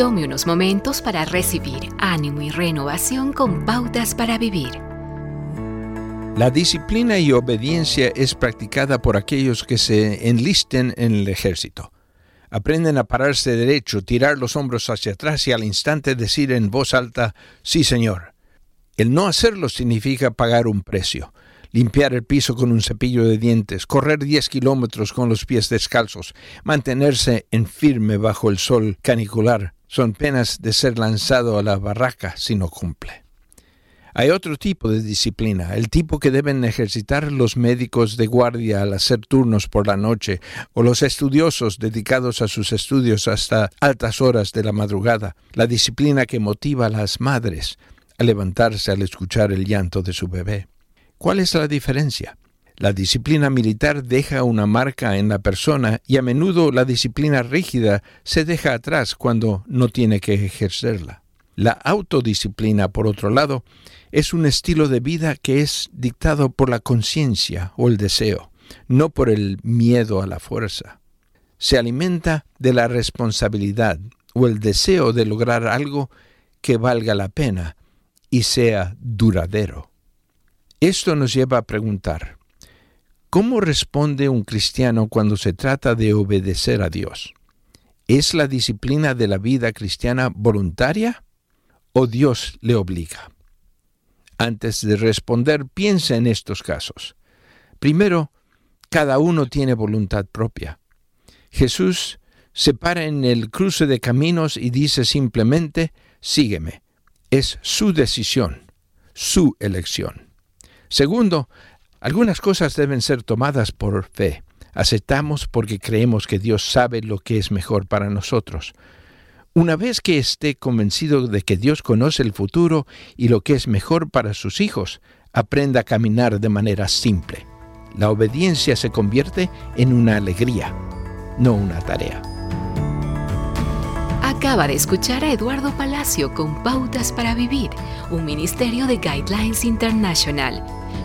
Tome unos momentos para recibir ánimo y renovación con pautas para vivir. La disciplina y obediencia es practicada por aquellos que se enlisten en el ejército. Aprenden a pararse derecho, tirar los hombros hacia atrás y al instante decir en voz alta, sí señor. El no hacerlo significa pagar un precio, limpiar el piso con un cepillo de dientes, correr 10 kilómetros con los pies descalzos, mantenerse en firme bajo el sol canicular, son penas de ser lanzado a la barraca si no cumple. Hay otro tipo de disciplina, el tipo que deben ejercitar los médicos de guardia al hacer turnos por la noche, o los estudiosos dedicados a sus estudios hasta altas horas de la madrugada, la disciplina que motiva a las madres a levantarse al escuchar el llanto de su bebé. ¿Cuál es la diferencia? La disciplina militar deja una marca en la persona y a menudo la disciplina rígida se deja atrás cuando no tiene que ejercerla. La autodisciplina, por otro lado, es un estilo de vida que es dictado por la conciencia o el deseo, no por el miedo a la fuerza. Se alimenta de la responsabilidad o el deseo de lograr algo que valga la pena y sea duradero. Esto nos lleva a preguntar, ¿cómo responde un cristiano cuando se trata de obedecer a Dios? ¿Es la disciplina de la vida cristiana voluntaria o Dios le obliga? Antes de responder, piensa en estos casos. Primero, cada uno tiene voluntad propia. Jesús se para en el cruce de caminos y dice simplemente, sígueme. Es su decisión, su elección. Segundo, algunas cosas deben ser tomadas por fe. Aceptamos porque creemos que Dios sabe lo que es mejor para nosotros. Una vez que esté convencido de que Dios conoce el futuro y lo que es mejor para sus hijos, aprenda a caminar de manera simple. La obediencia se convierte en una alegría, no una tarea. Acaba de escuchar a Eduardo Palacio con Pautas para Vivir, un ministerio de Guidelines International.